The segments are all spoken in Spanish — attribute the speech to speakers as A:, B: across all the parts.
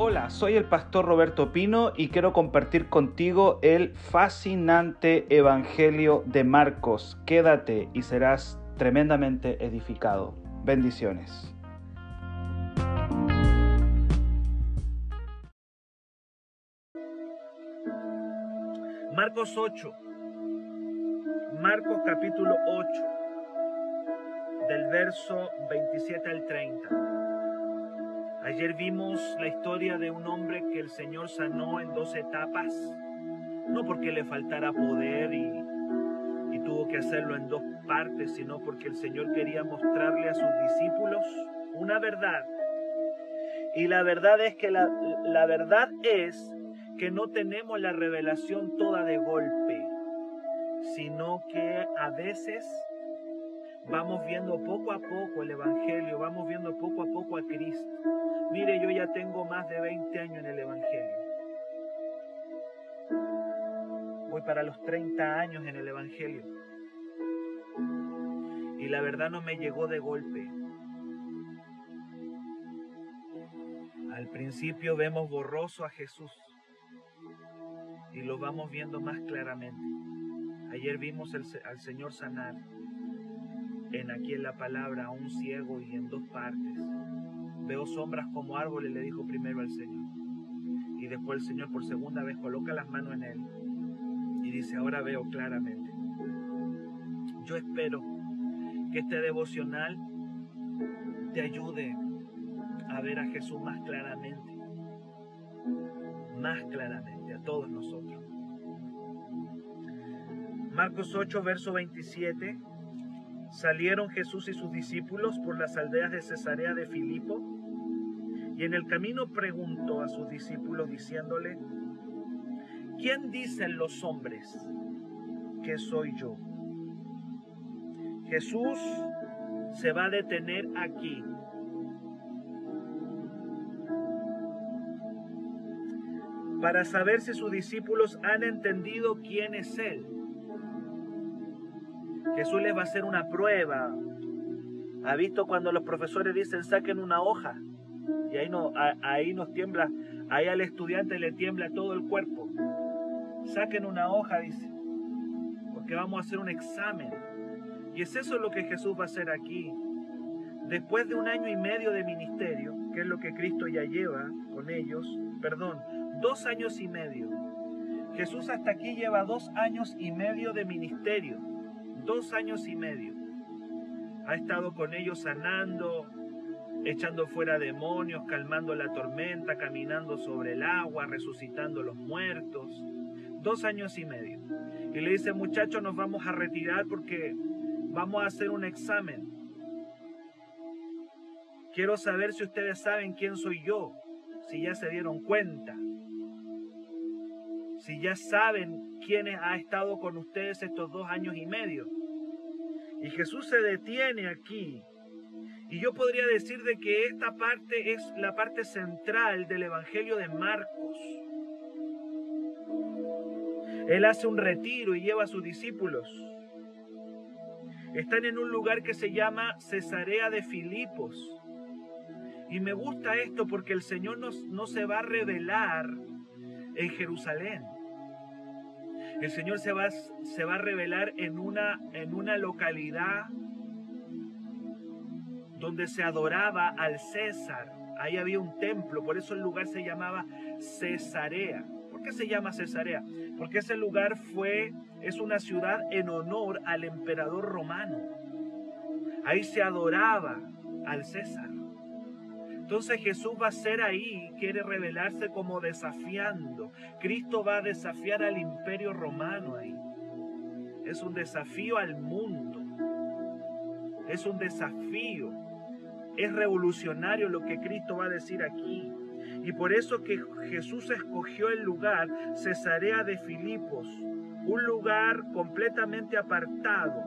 A: Hola, soy el pastor Roberto Pino y quiero compartir contigo el fascinante Evangelio de Marcos. Quédate y serás tremendamente edificado. Bendiciones.
B: Marcos 8. Marcos capítulo 8. Del verso 27 al 30. Ayer vimos la historia de un hombre que el Señor sanó en dos etapas. No porque le faltara poder y, tuvo que hacerlo en dos partes, sino porque el Señor quería mostrarle a sus discípulos una verdad. Y la verdad es que la verdad es que no tenemos la revelación toda de golpe, sino que a veces vamos viendo poco a poco el Evangelio, vamos viendo poco a poco a Cristo. Mire, yo ya tengo más de 20 años en el Evangelio. Voy para los 30 años en el Evangelio. Y la verdad no me llegó de golpe. Al principio vemos borroso a Jesús y lo vamos viendo más claramente. Ayer vimos al Señor sanar en aquí en la palabra a un ciego y en dos partes. Veo sombras como árboles, le dijo primero al Señor. Y después el Señor por segunda vez coloca las manos en él y dice, ahora veo claramente. Yo espero que este devocional te ayude a ver a Jesús más claramente. Más claramente a todos nosotros. Marcos 8, verso 27. Salieron Jesús y sus discípulos por las aldeas de Cesarea de Filipo y en el camino preguntó a sus discípulos diciéndole, ¿quién dicen los hombres que soy yo? Jesús se va a detener aquí. para saber si sus discípulos han entendido quién es Él. Jesús les va a hacer una prueba. ¿Ha visto cuando los profesores dicen saquen una hoja? Y ahí, no, ahí nos tiembla, ahí al estudiante le tiembla todo el cuerpo. Saquen una hoja, dice, porque vamos a hacer un examen. Y es eso lo que Jesús va a hacer aquí. Después de un año y medio de ministerio, que es lo que Cristo ya lleva con ellos, perdón, dos años y medio. Jesús hasta aquí lleva dos años y medio de ministerio, dos años y medio. Ha estado con ellos sanando, echando fuera demonios, calmando la tormenta, caminando sobre el agua, resucitando los muertos. Dos años y medio. Y le dice, muchachos, nos vamos a retirar porque vamos a hacer un examen. Quiero saber si ustedes saben quién soy yo, si ya se dieron cuenta, si ya saben quién ha estado con ustedes estos dos años y medio. Y Jesús se detiene aquí. Y yo podría decir de que esta parte es la parte central del Evangelio de Marcos. Él hace un retiro y lleva a sus discípulos. Están en un lugar que se llama Cesarea de Filipos. Y me gusta esto porque el Señor no, no se va a revelar en Jerusalén. El Señor se va, se va a revelar en una, en una localidad donde se adoraba al César. Ahí había un templo, por eso el lugar se llamaba Cesarea. ¿Por qué se llama Cesarea? Porque ese lugar fue, es una ciudad en honor al emperador romano. Ahí se adoraba al César. Entonces Jesús va a ser ahí, quiere revelarse como desafiando. Cristo va a desafiar al imperio romano ahí. Es un desafío al mundo. Es un desafío. Es revolucionario lo que Cristo va a decir aquí. Y por eso que Jesús escogió el lugar Cesarea de Filipos, un lugar completamente apartado,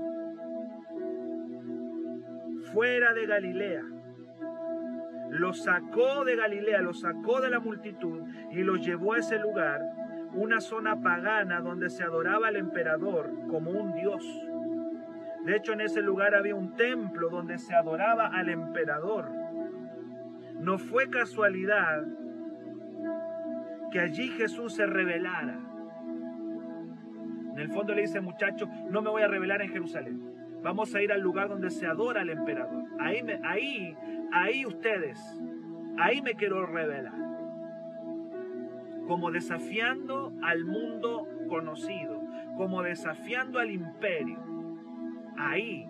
B: fuera de Galilea lo sacó de Galilea, lo sacó de la multitud y lo llevó a ese lugar, una zona pagana donde se adoraba al emperador como un dios. De hecho, en ese lugar había un templo donde se adoraba al emperador. No fue casualidad que allí Jesús se revelara. En el fondo le dice, muchachos, no me voy a revelar en Jerusalén. Vamos a ir al lugar donde se adora al emperador. Ahí, ahí, ahí ustedes, ahí me quiero revelar. Como desafiando al mundo conocido, como desafiando al imperio. Ahí,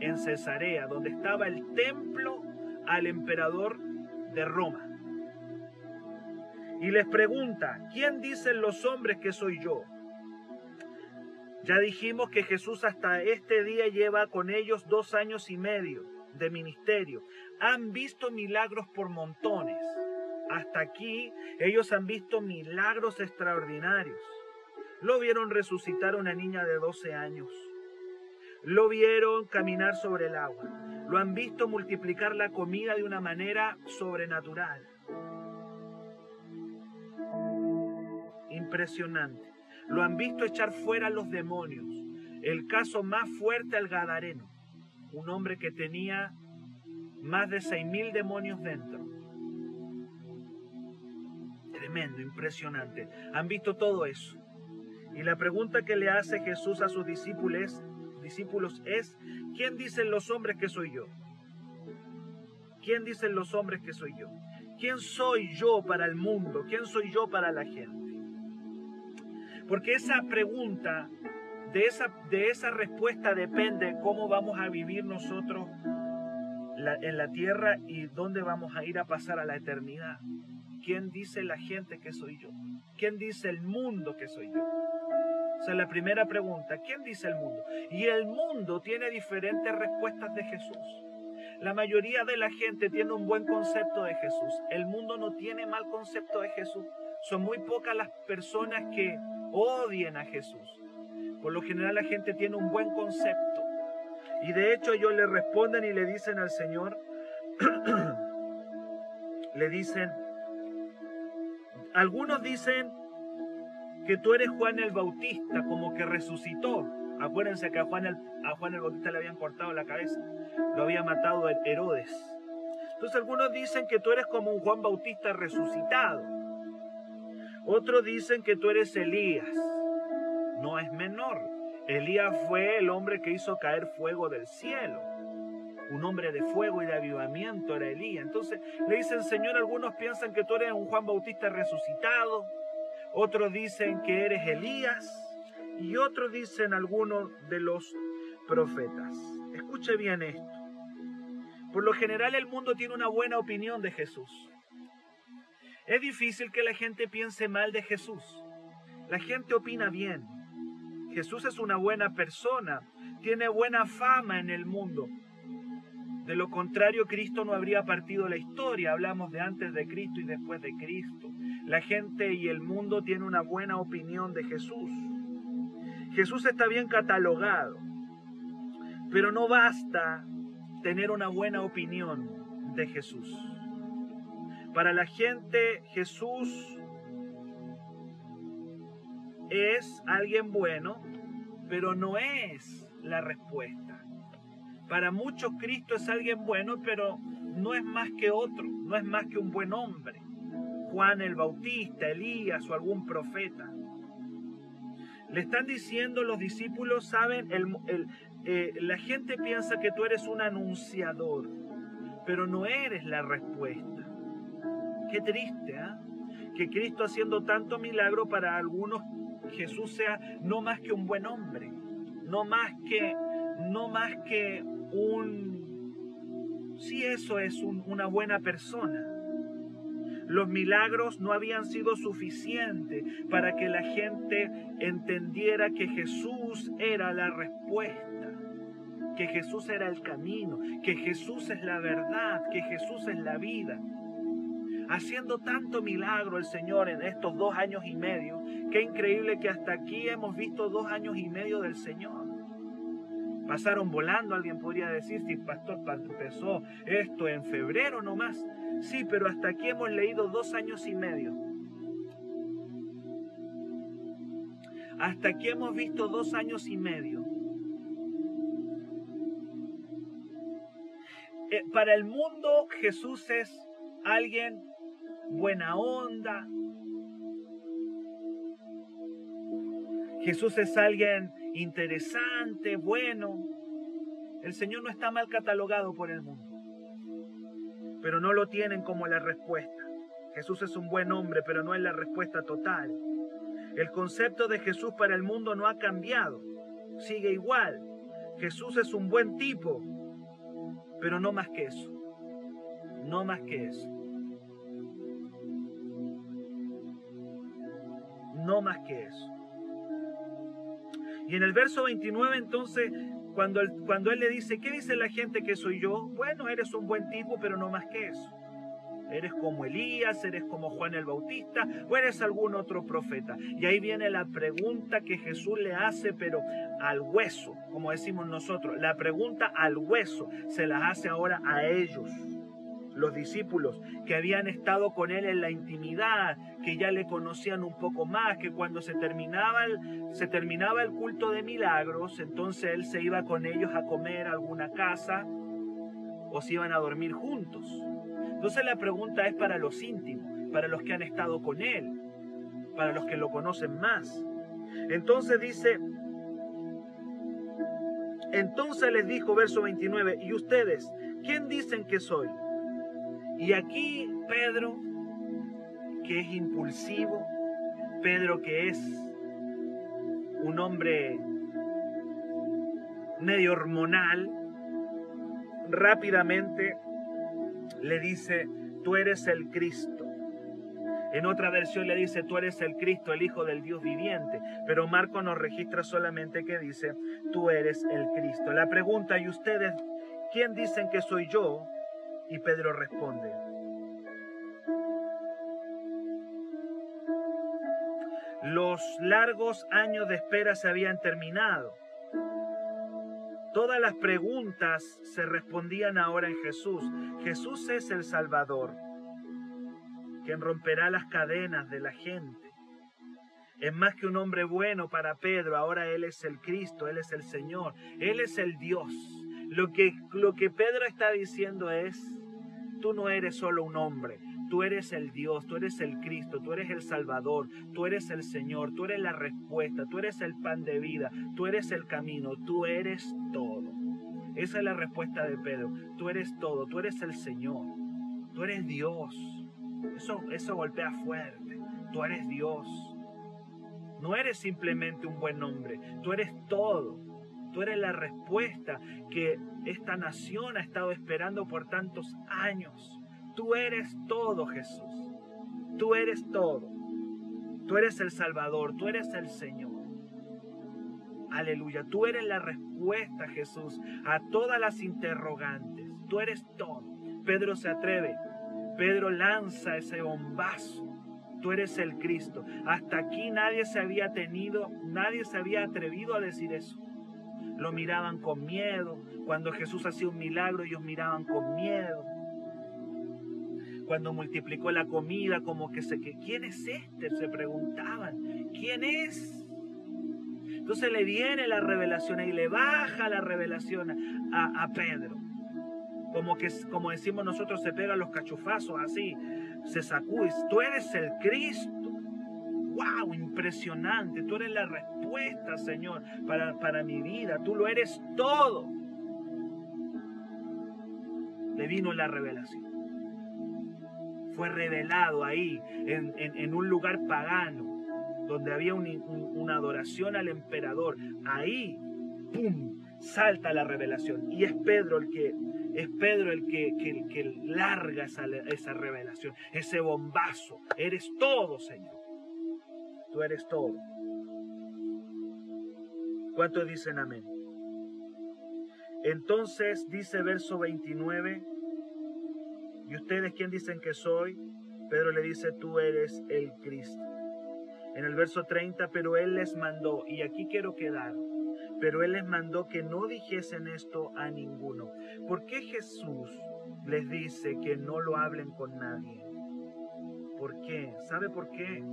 B: en Cesarea, donde estaba el templo al emperador de Roma. Y les pregunta, ¿quién dicen los hombres que soy yo? Ya dijimos que Jesús hasta este día lleva con ellos dos años y medio de ministerio. Han visto milagros por montones. Hasta aquí ellos han visto milagros extraordinarios. Lo vieron resucitar a una niña de 12 años. Lo vieron caminar sobre el agua. Lo han visto multiplicar la comida de una manera sobrenatural. Impresionante. Lo han visto echar fuera a los demonios. El caso más fuerte al Gadareno, un hombre que tenía más de seis mil demonios dentro. Tremendo, impresionante. Han visto todo eso. Y la pregunta que le hace Jesús a sus discípulos, discípulos es, ¿quién dicen los hombres que soy yo? ¿Quién dicen los hombres que soy yo? ¿Quién soy yo para el mundo? ¿Quién soy yo para la gente? Porque esa pregunta, de esa, de esa respuesta depende cómo vamos a vivir nosotros en la tierra y dónde vamos a ir a pasar a la eternidad. ¿Quién dice la gente que soy yo? ¿Quién dice el mundo que soy yo? Esa es la primera pregunta. ¿Quién dice el mundo? Y el mundo tiene diferentes respuestas de Jesús. La mayoría de la gente tiene un buen concepto de Jesús. El mundo no tiene mal concepto de Jesús. Son muy pocas las personas que odien a Jesús. Por lo general la gente tiene un buen concepto. Y de hecho ellos le responden y le dicen al Señor, le dicen, algunos dicen que tú eres Juan el Bautista, como que resucitó. Acuérdense que a Juan, el, a Juan el Bautista le habían cortado la cabeza, lo había matado Herodes. Entonces algunos dicen que tú eres como un Juan Bautista resucitado. Otros dicen que tú eres Elías. No es menor. Elías fue el hombre que hizo caer fuego del cielo. Un hombre de fuego y de avivamiento era Elías. Entonces le dicen, Señor, algunos piensan que tú eres un Juan Bautista resucitado. Otros dicen que eres Elías. Y otros dicen algunos de los profetas. Escuche bien esto. Por lo general el mundo tiene una buena opinión de Jesús. Es difícil que la gente piense mal de Jesús. La gente opina bien. Jesús es una buena persona, tiene buena fama en el mundo. De lo contrario, Cristo no habría partido la historia. Hablamos de antes de Cristo y después de Cristo. La gente y el mundo tienen una buena opinión de Jesús. Jesús está bien catalogado, pero no basta tener una buena opinión de Jesús. Para la gente Jesús es alguien bueno, pero no es la respuesta. Para muchos Cristo es alguien bueno, pero no es más que otro, no es más que un buen hombre. Juan el Bautista, Elías o algún profeta. Le están diciendo los discípulos, saben, eh, la gente piensa que tú eres un anunciador, pero no eres la respuesta. Qué triste, ¿ah? Que Cristo haciendo tanto milagro para algunos, Jesús sea no más que un buen hombre, no más que, no más que un, si eso es una buena persona. Los milagros no habían sido suficientes para que la gente entendiera que Jesús era la respuesta, que Jesús era el camino, que Jesús es la verdad, que Jesús es la vida haciendo tanto milagro el Señor en estos dos años y medio. Qué increíble que hasta aquí hemos visto dos años y medio del Señor. Pasaron volando, alguien podría decir, si pastor empezó esto en febrero nomás. Sí, pero hasta aquí hemos leído dos años y medio. Hasta aquí hemos visto dos años y medio. Eh, para el mundo Jesús es alguien buena onda, Jesús es alguien interesante, bueno. El Señor no está mal catalogado por el mundo, pero no lo tienen como la respuesta. Jesús es un buen hombre, pero no es la respuesta total. El concepto de Jesús para el mundo no ha cambiado, sigue igual. Jesús es un buen tipo, pero no más que eso. No más que eso. No más que eso. Y en el verso 29 entonces, cuando él, cuando él le dice, ¿qué dice la gente que soy yo? Bueno, eres un buen tipo, pero no más que eso. Eres como Elías, eres como Juan el Bautista o eres algún otro profeta. Y ahí viene la pregunta que Jesús le hace, pero al hueso, como decimos nosotros. La pregunta al hueso se la hace ahora a ellos los discípulos que habían estado con él en la intimidad, que ya le conocían un poco más, que cuando se terminaba el, culto de milagros, entonces él se iba con ellos a comer a alguna casa o se iban a dormir juntos. Entonces la pregunta es para los íntimos, para los que han estado con él, para los que lo conocen más. Entonces dice, entonces les dijo verso 29, ¿y ustedes quién dicen que soy? Y aquí Pedro, que es impulsivo, Pedro que es un hombre medio hormonal, rápidamente le dice, tú eres el Cristo. En otra versión le dice, tú eres el Cristo, el Hijo del Dios viviente. Pero Marco nos registra solamente que dice, tú eres el Cristo. La pregunta, ¿y ustedes quién dicen que soy yo? Y Pedro responde, los largos años de espera se habían terminado. Todas las preguntas se respondían ahora en Jesús. Jesús es el Salvador, quien romperá las cadenas de la gente. Es más que un hombre bueno para Pedro, ahora Él es el Cristo, Él es el Señor, Él es el Dios. Lo que, lo que Pedro está diciendo es, tú no eres solo un hombre, tú eres el Dios, tú eres el Cristo, tú eres el Salvador, tú eres el Señor, tú eres la respuesta, tú eres el pan de vida, tú eres el camino, tú eres todo. Esa es la respuesta de Pedro. Tú eres todo, tú eres el Señor, tú eres Dios. Eso, eso golpea fuerte. Tú eres Dios. No eres simplemente un buen hombre, tú eres todo. Tú eres la respuesta que esta nación ha estado esperando por tantos años. Tú eres todo, Jesús. Tú eres todo. Tú eres el Salvador, tú eres el Señor. Aleluya, tú eres la respuesta, Jesús, a todas las interrogantes. Tú eres todo. Pedro se atreve. Pedro lanza ese bombazo. Tú eres el Cristo. Hasta aquí nadie se había tenido, nadie se había atrevido a decir eso lo miraban con miedo. Cuando Jesús hacía un milagro, ellos miraban con miedo. Cuando multiplicó la comida, como que se que ¿quién es este? Se preguntaban, ¿quién es? Entonces le viene la revelación y le baja la revelación a, a Pedro. Como que, como decimos nosotros, se pegan los cachufazos así, se sacude. Tú eres el Cristo. ¡Wow! Impresionante. Tú eres la respuesta, Señor, para, para mi vida. Tú lo eres todo. Le vino la revelación. Fue revelado ahí, en, en, un lugar pagano, donde había una adoración al emperador. Ahí, ¡pum! salta la revelación. Y es Pedro el que, es Pedro el que, que, que larga esa, esa revelación, ese bombazo. Eres todo, Señor. Tú eres todo. ¿Cuántos dicen amén? Entonces dice verso 29, ¿y ustedes quién dicen que soy? Pedro le dice, tú eres el Cristo. En el verso 30, pero Él les mandó, y aquí quiero quedar, pero Él les mandó que no dijesen esto a ninguno. ¿Por qué Jesús les dice que no lo hablen con nadie? ¿Por qué? ¿Sabe por qué?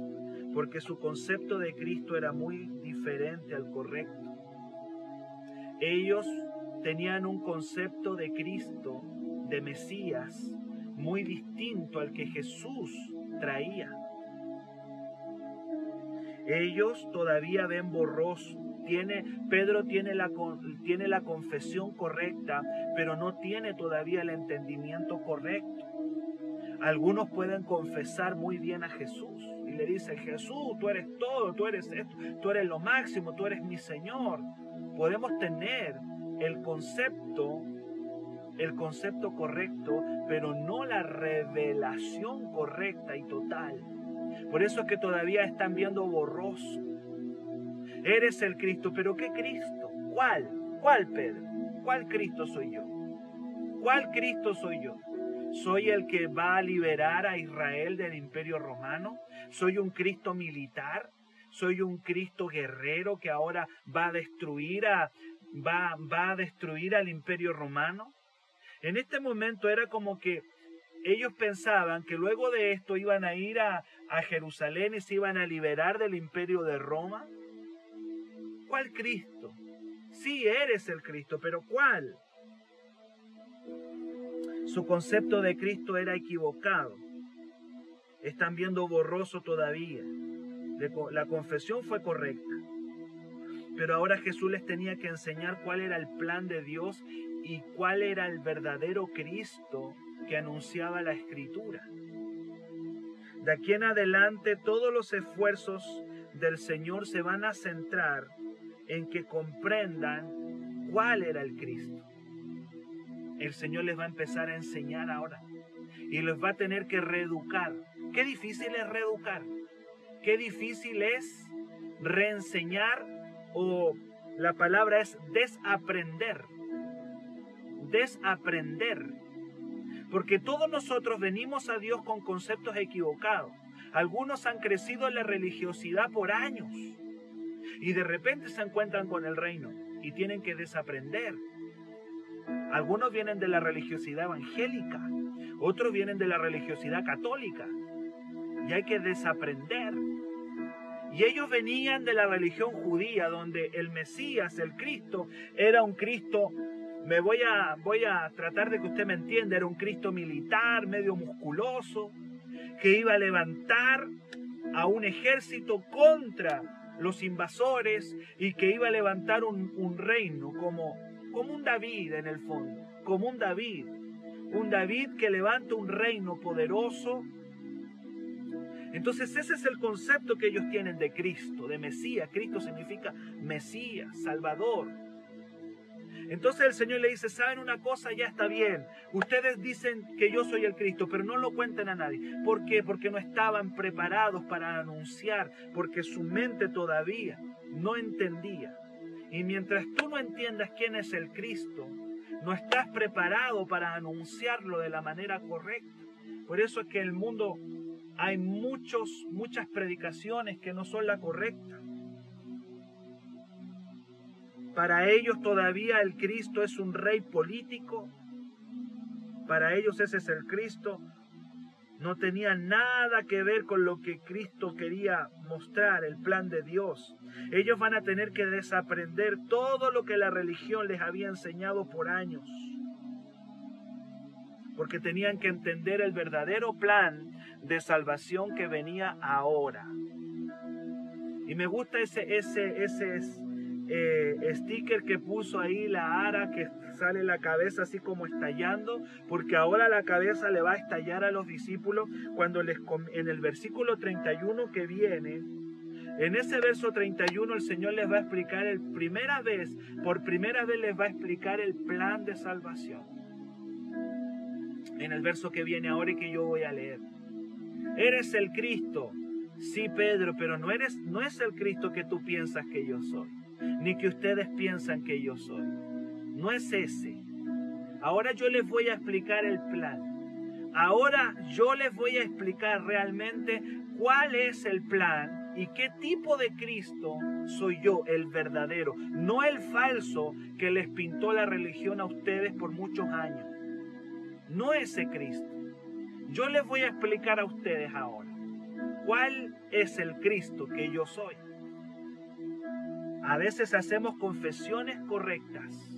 B: Porque su concepto de Cristo era muy diferente al correcto. Ellos tenían un concepto de Cristo, de Mesías, muy distinto al que Jesús traía. Ellos todavía ven borroso. Tiene, Pedro tiene la, tiene la confesión correcta, pero no tiene todavía el entendimiento correcto. Algunos pueden confesar muy bien a Jesús y le dicen, Jesús, tú eres todo, tú eres tú eres lo máximo, tú eres mi Señor. Podemos tener el concepto, el concepto correcto, pero no la revelación correcta y total. Por eso es que todavía están viendo borroso. Eres el Cristo, pero ¿qué Cristo? ¿Cuál? ¿Cuál Pedro? ¿Cuál Cristo soy yo? ¿Cuál Cristo soy yo? ¿Soy el que va a liberar a Israel del imperio romano? ¿Soy un Cristo militar? ¿Soy un Cristo guerrero que ahora va a destruir a, va, va a destruir al imperio romano? En este momento era como que ellos pensaban que luego de esto iban a ir a, a Jerusalén y se iban a liberar del imperio de Roma. ¿Cuál Cristo? Sí, eres el Cristo, pero ¿cuál? Su concepto de Cristo era equivocado. Están viendo borroso todavía. La confesión fue correcta. Pero ahora Jesús les tenía que enseñar cuál era el plan de Dios y cuál era el verdadero Cristo que anunciaba la Escritura. De aquí en adelante todos los esfuerzos del Señor se van a centrar en que comprendan cuál era el Cristo. El Señor les va a empezar a enseñar ahora y les va a tener que reeducar. Qué difícil es reeducar. Qué difícil es reenseñar o la palabra es desaprender. Desaprender. Porque todos nosotros venimos a Dios con conceptos equivocados. Algunos han crecido en la religiosidad por años y de repente se encuentran con el reino y tienen que desaprender. Algunos vienen de la religiosidad evangélica, otros vienen de la religiosidad católica y hay que desaprender. Y ellos venían de la religión judía, donde el Mesías, el Cristo, era un Cristo, me voy a, voy a tratar de que usted me entienda, era un Cristo militar, medio musculoso, que iba a levantar a un ejército contra los invasores y que iba a levantar un, reino como, como un David en el fondo, como un David, un David que levanta un reino poderoso. Entonces ese es el concepto que ellos tienen de Cristo, de Mesías. Cristo significa Mesías, Salvador. Entonces el Señor le dice, ¿saben una cosa? Ya está bien. Ustedes dicen que yo soy el Cristo, pero no lo cuenten a nadie. ¿Por qué? Porque no estaban preparados para anunciar, porque su mente todavía no entendía. Y mientras tú no entiendas quién es el Cristo, no estás preparado para anunciarlo de la manera correcta. Por eso es que en el mundo hay muchos, muchas predicaciones que no son la correcta. Para ellos todavía el Cristo es un rey político. Para ellos ese es el Cristo. No tenía nada que ver con lo que Cristo quería mostrar, el plan de Dios. Ellos van a tener que desaprender todo lo que la religión les había enseñado por años. Porque tenían que entender el verdadero plan de salvación que venía ahora. Y me gusta ese, ese, ese eh, sticker que puso ahí la ara que sale la cabeza así como estallando, porque ahora la cabeza le va a estallar a los discípulos cuando les en el versículo 31 que viene, en ese verso 31 el Señor les va a explicar el primera vez, por primera vez les va a explicar el plan de salvación. En el verso que viene ahora y que yo voy a leer. Eres el Cristo. Sí, Pedro, pero no eres no es el Cristo que tú piensas que yo soy ni que ustedes piensan que yo soy. No es ese. Ahora yo les voy a explicar el plan. Ahora yo les voy a explicar realmente cuál es el plan y qué tipo de Cristo soy yo, el verdadero, no el falso que les pintó la religión a ustedes por muchos años. No ese Cristo. Yo les voy a explicar a ustedes ahora cuál es el Cristo que yo soy. A veces hacemos confesiones correctas,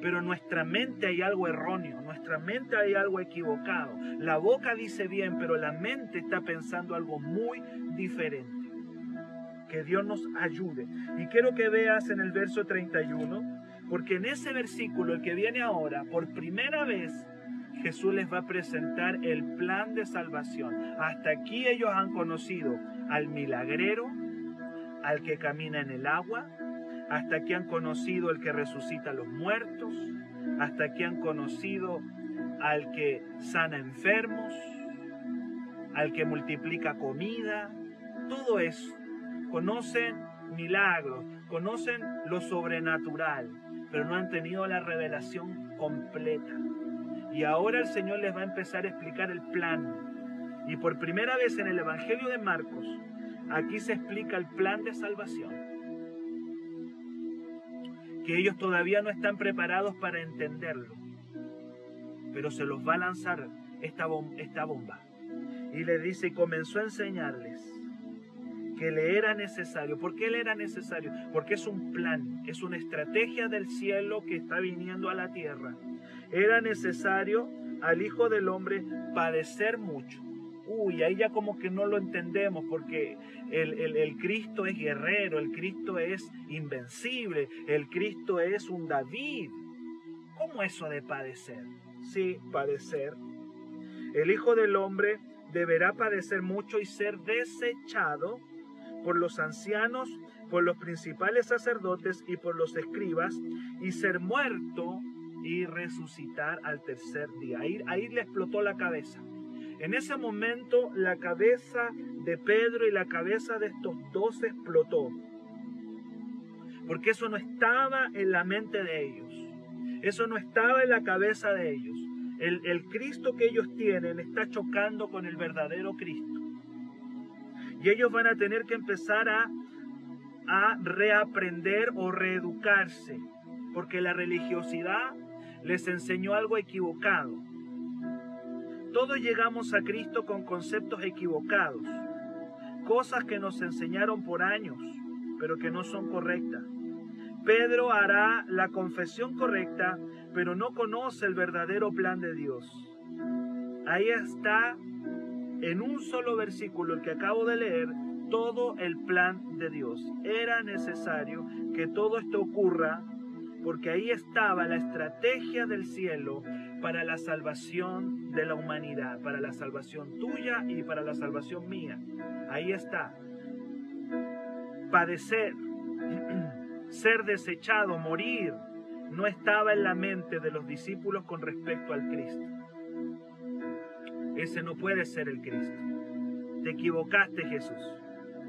B: pero en nuestra mente hay algo erróneo, en nuestra mente hay algo equivocado. La boca dice bien, pero la mente está pensando algo muy diferente. Que Dios nos ayude. Y quiero que veas en el verso 31, porque en ese versículo, el que viene ahora, por primera vez, Jesús les va a presentar el plan de salvación. Hasta aquí ellos han conocido al milagrero, al que camina en el agua, hasta aquí han conocido al que resucita los muertos, hasta aquí han conocido al que sana enfermos, al que multiplica comida, todo eso. Conocen milagros, conocen lo sobrenatural, pero no han tenido la revelación completa. Y ahora el Señor les va a empezar a explicar el plan. Y por primera vez en el Evangelio de Marcos, aquí se explica el plan de salvación. Que ellos todavía no están preparados para entenderlo. Pero se los va a lanzar esta, bomba. Y les dice, y comenzó a enseñarles que le era necesario. ¿Por qué le era necesario? Porque es un plan, es una estrategia del cielo que está viniendo a la tierra. Era necesario al Hijo del Hombre padecer mucho. Uy, ahí ya como que no lo entendemos porque el, el Cristo es guerrero, el Cristo es invencible, el Cristo es un David. ¿Cómo eso de padecer? Sí, padecer. El Hijo del Hombre deberá padecer mucho y ser desechado por los ancianos, por los principales sacerdotes y por los escribas, y ser muerto y resucitar al tercer día. Ahí, ahí le explotó la cabeza. En ese momento la cabeza de Pedro y la cabeza de estos dos explotó. Porque eso no estaba en la mente de ellos. Eso no estaba en la cabeza de ellos. El, el Cristo que ellos tienen está chocando con el verdadero Cristo. Y ellos van a tener que empezar a, a reaprender o reeducarse, porque la religiosidad les enseñó algo equivocado. Todos llegamos a Cristo con conceptos equivocados, cosas que nos enseñaron por años, pero que no son correctas. Pedro hará la confesión correcta, pero no conoce el verdadero plan de Dios. Ahí está en un solo versículo, el que acabo de leer, todo el plan de Dios. Era necesario que todo esto ocurra porque ahí estaba la estrategia del cielo para la salvación de la humanidad, para la salvación tuya y para la salvación mía. Ahí está. Padecer, ser desechado, morir, no estaba en la mente de los discípulos con respecto al Cristo. Ese no puede ser el Cristo. Te equivocaste, Jesús.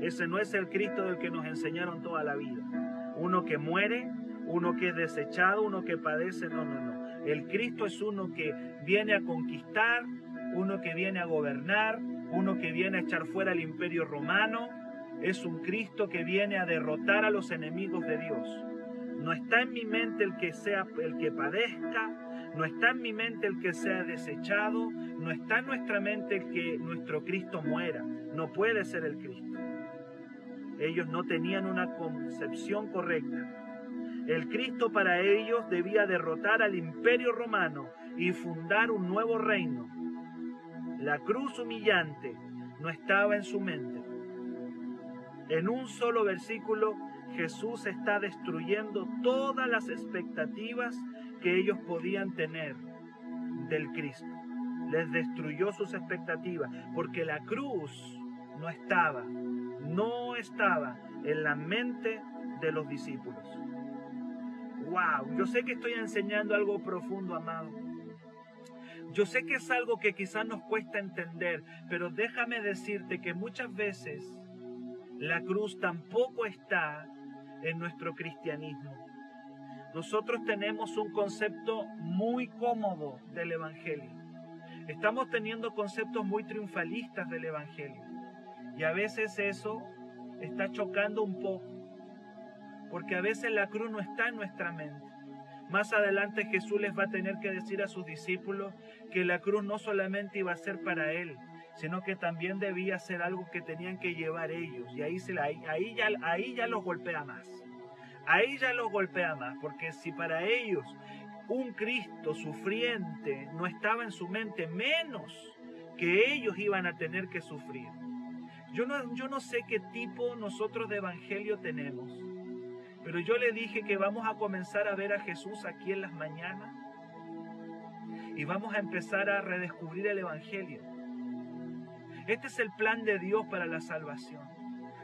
B: Ese no es el Cristo del que nos enseñaron toda la vida. Uno que muere, uno que es desechado, uno que padece. No, no, no. El Cristo es uno que viene a conquistar, uno que viene a gobernar, uno que viene a echar fuera el imperio romano. Es un Cristo que viene a derrotar a los enemigos de Dios. No está en mi mente el que sea el que padezca, no está en mi mente el que sea desechado, no está en nuestra mente el que nuestro Cristo muera. No puede ser el Cristo. Ellos no tenían una concepción correcta. El Cristo para ellos debía derrotar al imperio romano y fundar un nuevo reino. La cruz humillante no estaba en su mente. En un solo versículo Jesús está destruyendo todas las expectativas que ellos podían tener del Cristo. Les destruyó sus expectativas porque la cruz no estaba, no estaba en la mente de los discípulos. Wow, yo sé que estoy enseñando algo profundo, amado. Yo sé que es algo que quizás nos cuesta entender, pero déjame decirte que muchas veces la cruz tampoco está en nuestro cristianismo. Nosotros tenemos un concepto muy cómodo del Evangelio. Estamos teniendo conceptos muy triunfalistas del Evangelio. Y a veces eso está chocando un poco. Porque a veces la cruz no está en nuestra mente. Más adelante Jesús les va a tener que decir a sus discípulos que la cruz no solamente iba a ser para Él, sino que también debía ser algo que tenían que llevar ellos. Y ahí, se ahí, ahí, ya, ahí ya los golpea más. Ahí ya los golpea más, porque si para ellos un Cristo sufriente no estaba en su mente, menos que ellos iban a tener que sufrir. Yo no, yo no sé qué tipo nosotros de evangelio tenemos, pero yo le dije que vamos a comenzar a ver a Jesús aquí en las mañanas y vamos a empezar a redescubrir el evangelio. Este es el plan de Dios para la salvación.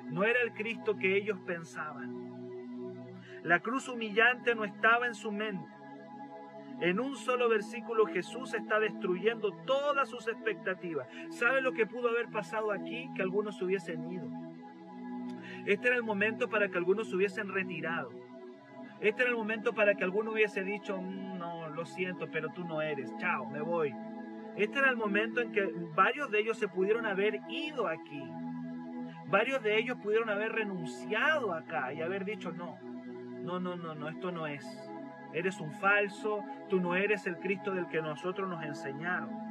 B: No era el Cristo que ellos pensaban. La cruz humillante no estaba en su mente. En un solo versículo Jesús está destruyendo todas sus expectativas. ¿Sabe lo que pudo haber pasado aquí? Que algunos se hubiesen ido. Este era el momento para que algunos se hubiesen retirado. Este era el momento para que alguno hubiese dicho, mm, no, lo siento, pero tú no eres. Chao, me voy. Este era el momento en que varios de ellos se pudieron haber ido aquí. Varios de ellos pudieron haber renunciado acá y haber dicho, no, no, no, no, no, esto no es. Eres un falso, tú no eres el Cristo del que nosotros nos enseñaron.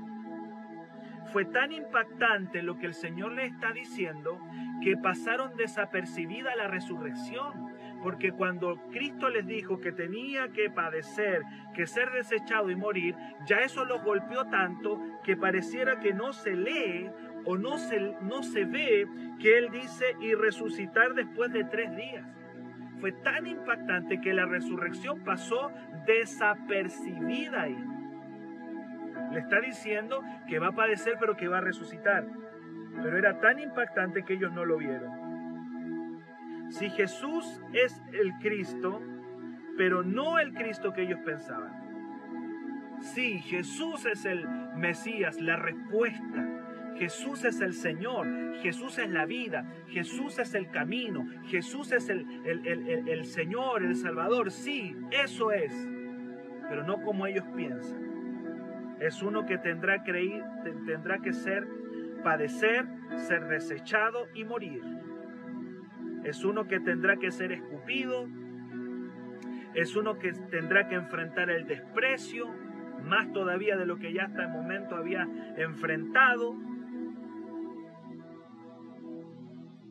B: Fue tan impactante lo que el Señor le está diciendo que pasaron desapercibida la resurrección. Porque cuando Cristo les dijo que tenía que padecer, que ser desechado y morir, ya eso los golpeó tanto que pareciera que no se lee o no se, no se ve que Él dice y resucitar después de tres días fue tan impactante que la resurrección pasó desapercibida ahí. Le está diciendo que va a padecer pero que va a resucitar. Pero era tan impactante que ellos no lo vieron. Si Jesús es el Cristo, pero no el Cristo que ellos pensaban. Si Jesús es el Mesías, la respuesta Jesús es el Señor, Jesús es la vida, Jesús es el camino, Jesús es el, el, Señor, el Salvador. Sí, eso es, pero no como ellos piensan. Es uno que tendrá, tendrá que ser, padecer, ser desechado y morir. Es uno que tendrá que ser escupido. Es uno que tendrá que enfrentar el desprecio, más todavía de lo que ya hasta el momento había enfrentado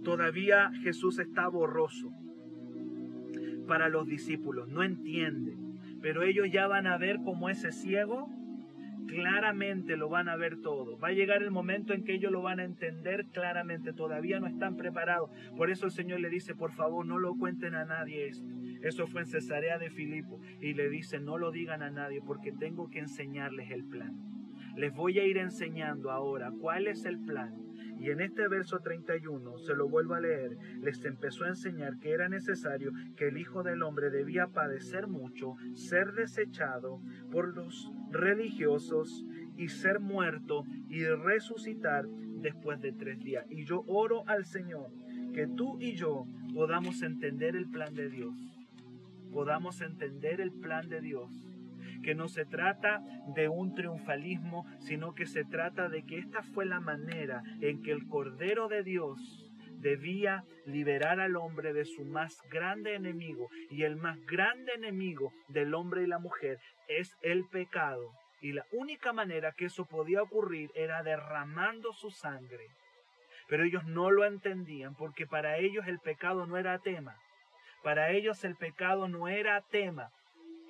B: Todavía Jesús está borroso para los discípulos, no entiende, pero ellos ya van a ver como ese ciego claramente lo van a ver todo. Va a llegar el momento en que ellos lo van a entender claramente. Todavía no están preparados. Por eso el Señor le dice, por favor, no lo cuenten a nadie esto. Eso fue en Cesarea de Filipo. Y le dice, no lo digan a nadie porque tengo que enseñarles el plan. Les voy a ir enseñando ahora cuál es el plan y en este verso 31, se lo vuelvo a leer, les empezó a enseñar que era necesario que el Hijo del Hombre debía padecer mucho, ser desechado por los religiosos y ser muerto y resucitar después de tres días. Y yo oro al Señor que tú y yo podamos entender el plan de Dios. Podamos entender el plan de Dios que no se trata de un triunfalismo, sino que se trata de que esta fue la manera en que el Cordero de Dios debía liberar al hombre de su más grande enemigo. Y el más grande enemigo del hombre y la mujer es el pecado. Y la única manera que eso podía ocurrir era derramando su sangre. Pero ellos no lo entendían porque para ellos el pecado no era tema. Para ellos el pecado no era tema.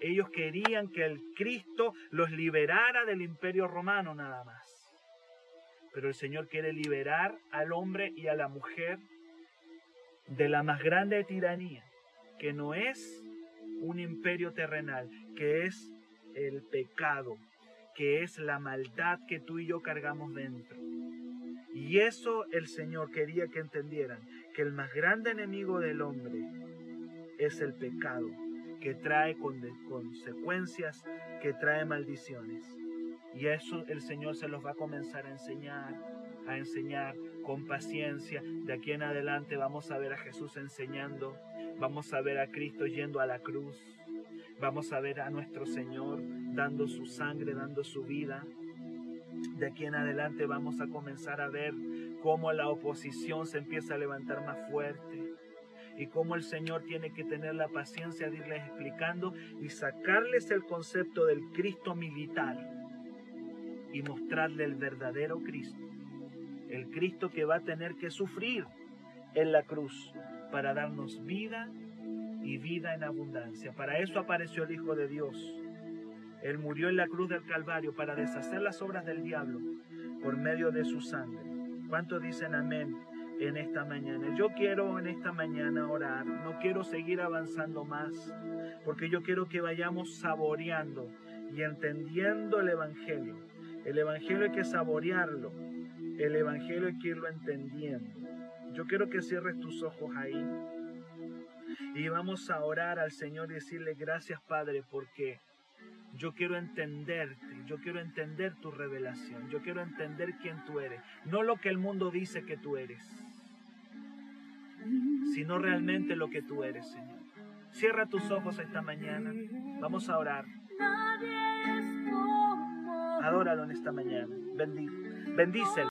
B: Ellos querían que el Cristo los liberara del imperio romano nada más. Pero el Señor quiere liberar al hombre y a la mujer de la más grande tiranía, que no es un imperio terrenal, que es el pecado, que es la maldad que tú y yo cargamos dentro. Y eso el Señor quería que entendieran, que el más grande enemigo del hombre es el pecado que trae consecuencias, que trae maldiciones. Y eso el Señor se los va a comenzar a enseñar, a enseñar con paciencia. De aquí en adelante vamos a ver a Jesús enseñando, vamos a ver a Cristo yendo a la cruz, vamos a ver a nuestro Señor dando su sangre, dando su vida. De aquí en adelante vamos a comenzar a ver cómo la oposición se empieza a levantar más fuerte y cómo el Señor tiene que tener la paciencia de irles explicando y sacarles el concepto del Cristo militar y mostrarle el verdadero Cristo, el Cristo que va a tener que sufrir en la cruz para darnos vida y vida en abundancia. Para eso apareció el Hijo de Dios. Él murió en la cruz del Calvario para deshacer las obras del diablo por medio de su sangre. ¿Cuántos dicen amén? En esta mañana. Yo quiero en esta mañana orar, no quiero seguir avanzando más, porque yo quiero que vayamos saboreando y entendiendo el Evangelio. El Evangelio hay que saborearlo, el Evangelio hay que irlo entendiendo. Yo quiero que cierres tus ojos ahí. Y vamos a orar al Señor y decirle gracias Padre porque yo quiero entenderte, yo quiero entender tu revelación, yo quiero entender quién tú eres, no lo que el mundo dice que tú eres, sino realmente lo que tú eres, Señor. Cierra tus ojos esta mañana, vamos a orar. Adóralo en esta mañana, bendícelo.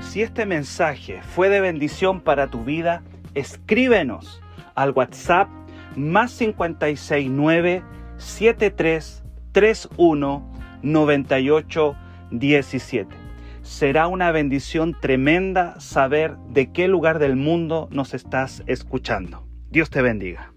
A: Si este mensaje fue de bendición para tu vida, escríbenos al WhatsApp más 569 7331 9817. Será una bendición tremenda saber de qué lugar del mundo nos estás escuchando. Dios te bendiga.